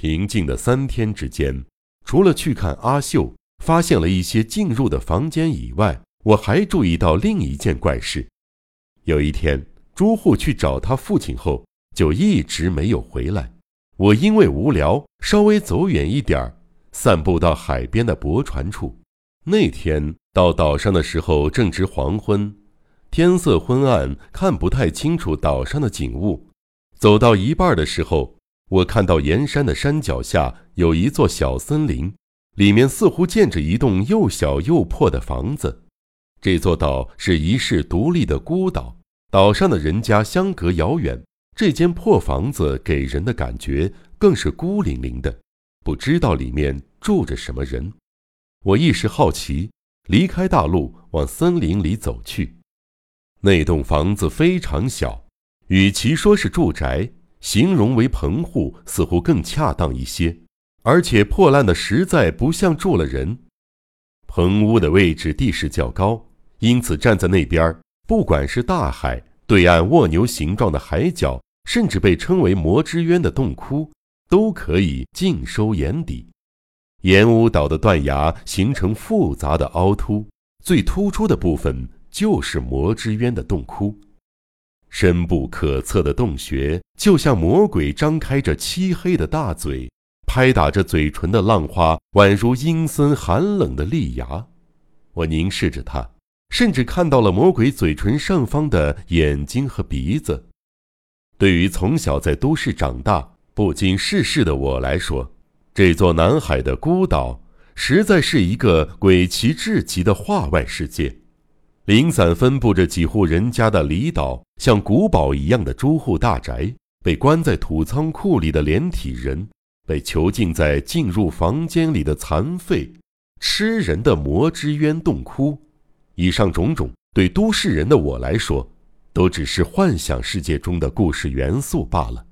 平静的三天之间，除了去看阿秀，发现了一些进入的房间以外，我还注意到另一件怪事。有一天，朱户去找他父亲后，就一直没有回来。我因为无聊，稍微走远一点儿，散步到海边的泊船处。那天到岛上的时候正值黄昏，天色昏暗，看不太清楚岛上的景物。走到一半的时候，我看到岩山的山脚下有一座小森林，里面似乎建着一栋又小又破的房子。这座岛是一世独立的孤岛，岛上的人家相隔遥远。这间破房子给人的感觉更是孤零零的，不知道里面住着什么人。我一时好奇，离开大路往森林里走去。那栋房子非常小，与其说是住宅，形容为棚户似乎更恰当一些。而且破烂的实在不像住了人。棚屋的位置地势较高，因此站在那边，不管是大海对岸蜗牛形状的海角。甚至被称为魔之渊的洞窟，都可以尽收眼底。岩屋岛的断崖形成复杂的凹凸，最突出的部分就是魔之渊的洞窟。深不可测的洞穴，就像魔鬼张开着漆黑的大嘴，拍打着嘴唇的浪花，宛如阴森寒冷的利牙。我凝视着它，甚至看到了魔鬼嘴唇上方的眼睛和鼻子。对于从小在都市长大、不经世事的我来说，这座南海的孤岛实在是一个诡奇至极的画外世界。零散分布着几户人家的离岛，像古堡一样的租户大宅，被关在土仓库里的连体人，被囚禁在进入房间里的残废，吃人的魔之渊洞窟，以上种种，对都市人的我来说。都只是幻想世界中的故事元素罢了。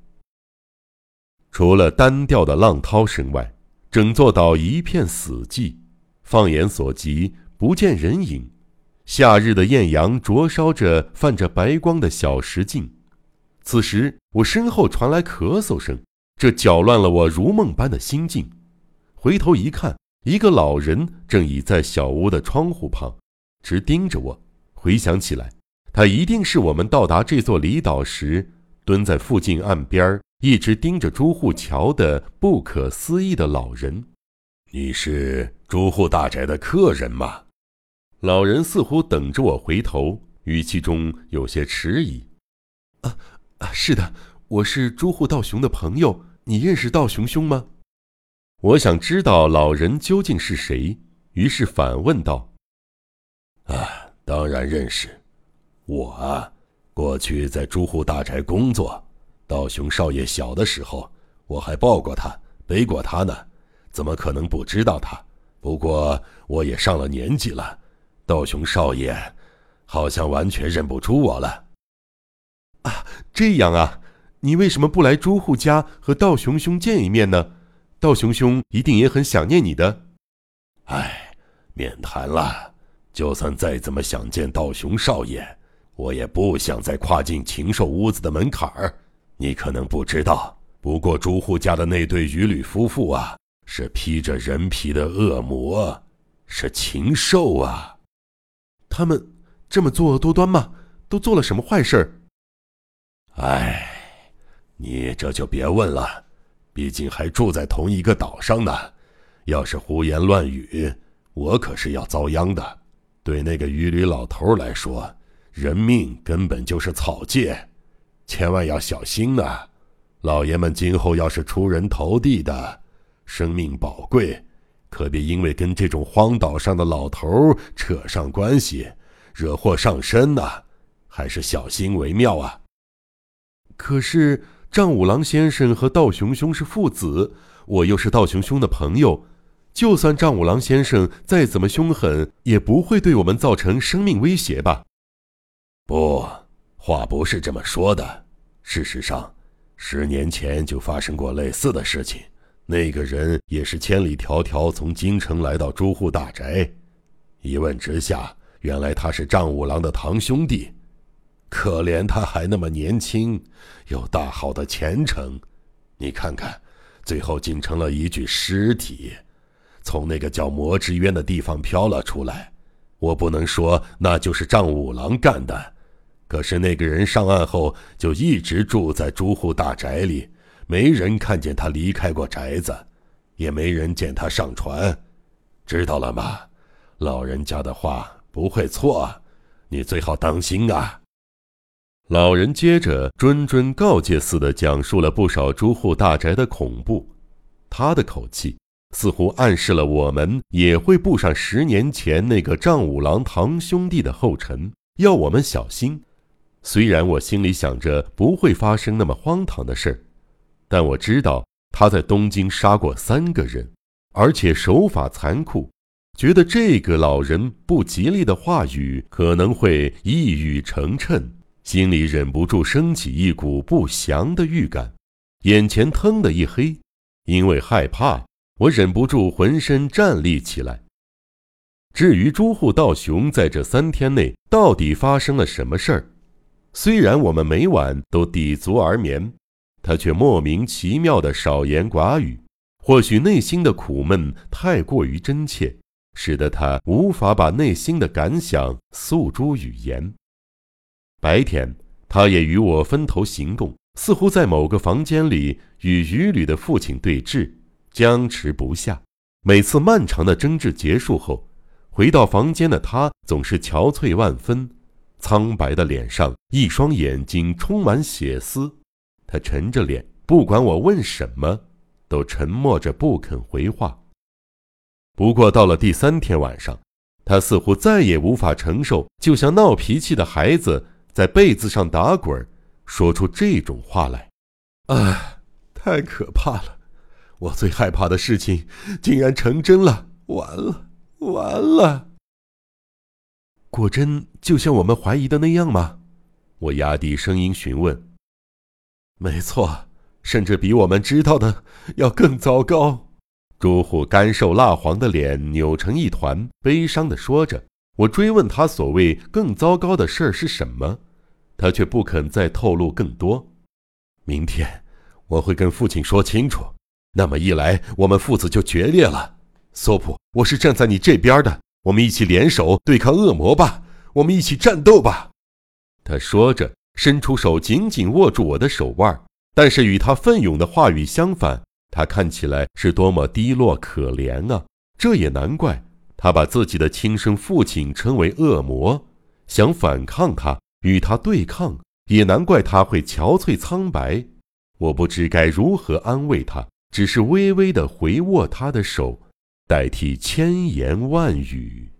除了单调的浪涛声外，整座岛一片死寂，放眼所及不见人影。夏日的艳阳灼烧着泛着白光的小石径。此时，我身后传来咳嗽声，这搅乱了我如梦般的心境。回头一看，一个老人正倚在小屋的窗户旁，直盯着我。回想起来。他一定是我们到达这座离岛时，蹲在附近岸边一直盯着朱户桥的不可思议的老人。你是朱户大宅的客人吗？老人似乎等着我回头，语气中有些迟疑。啊啊，是的，我是朱户道雄的朋友。你认识道雄兄吗？我想知道老人究竟是谁，于是反问道：“啊，当然认识。”我啊，过去在朱户大宅工作。道雄少爷小的时候，我还抱过他，背过他呢，怎么可能不知道他？不过我也上了年纪了，道雄少爷好像完全认不出我了。啊，这样啊，你为什么不来朱户家和道雄兄见一面呢？道雄兄一定也很想念你的。唉，免谈了。就算再怎么想见道雄少爷。我也不想再跨进禽兽屋子的门槛儿。你可能不知道，不过朱户家的那对渔女夫妇啊，是披着人皮的恶魔，是禽兽啊。他们这么作恶多端吗？都做了什么坏事儿？哎，你这就别问了，毕竟还住在同一个岛上呢。要是胡言乱语，我可是要遭殃的。对那个渔女老头来说。人命根本就是草芥，千万要小心啊！老爷们今后要是出人头地的，生命宝贵，可别因为跟这种荒岛上的老头扯上关系，惹祸上身呐！还是小心为妙啊！可是丈五郎先生和道雄兄是父子，我又是道雄兄的朋友，就算丈五郎先生再怎么凶狠，也不会对我们造成生命威胁吧？不，话不是这么说的。事实上，十年前就发生过类似的事情。那个人也是千里迢迢从京城来到朱户大宅。一问之下，原来他是丈五郎的堂兄弟。可怜他还那么年轻，有大好的前程。你看看，最后竟成了一具尸体，从那个叫魔之渊的地方飘了出来。我不能说那就是丈五郎干的，可是那个人上岸后就一直住在朱户大宅里，没人看见他离开过宅子，也没人见他上船，知道了吗？老人家的话不会错，你最好当心啊。老人接着谆谆告诫似的讲述了不少朱户大宅的恐怖，他的口气似乎暗示了我们也会步上十年前那个丈五郎堂兄弟的后尘，要我们小心。虽然我心里想着不会发生那么荒唐的事儿，但我知道他在东京杀过三个人，而且手法残酷，觉得这个老人不吉利的话语可能会一语成谶。心里忍不住升起一股不祥的预感，眼前腾的一黑，因为害怕，我忍不住浑身站立起来。至于朱户道雄在这三天内到底发生了什么事儿，虽然我们每晚都抵足而眠，他却莫名其妙的少言寡语。或许内心的苦闷太过于真切，使得他无法把内心的感想诉诸语言。白天，他也与我分头行动，似乎在某个房间里与余旅的父亲对峙，僵持不下。每次漫长的争执结束后，回到房间的他总是憔悴万分，苍白的脸上一双眼睛充满血丝。他沉着脸，不管我问什么，都沉默着不肯回话。不过到了第三天晚上，他似乎再也无法承受，就像闹脾气的孩子。在被子上打滚，说出这种话来，啊，太可怕了！我最害怕的事情竟然成真了，完了，完了！果真就像我们怀疑的那样吗？我压低声音询问。没错，甚至比我们知道的要更糟糕。朱虎干瘦蜡黄的脸扭成一团，悲伤的说着。我追问他所谓更糟糕的事儿是什么。他却不肯再透露更多。明天我会跟父亲说清楚。那么一来，我们父子就决裂了。索普，我是站在你这边的。我们一起联手对抗恶魔吧！我们一起战斗吧！他说着，伸出手紧紧握住我的手腕。但是与他奋勇的话语相反，他看起来是多么低落可怜啊！这也难怪，他把自己的亲生父亲称为恶魔，想反抗他。与他对抗，也难怪他会憔悴苍白。我不知该如何安慰他，只是微微的回握他的手，代替千言万语。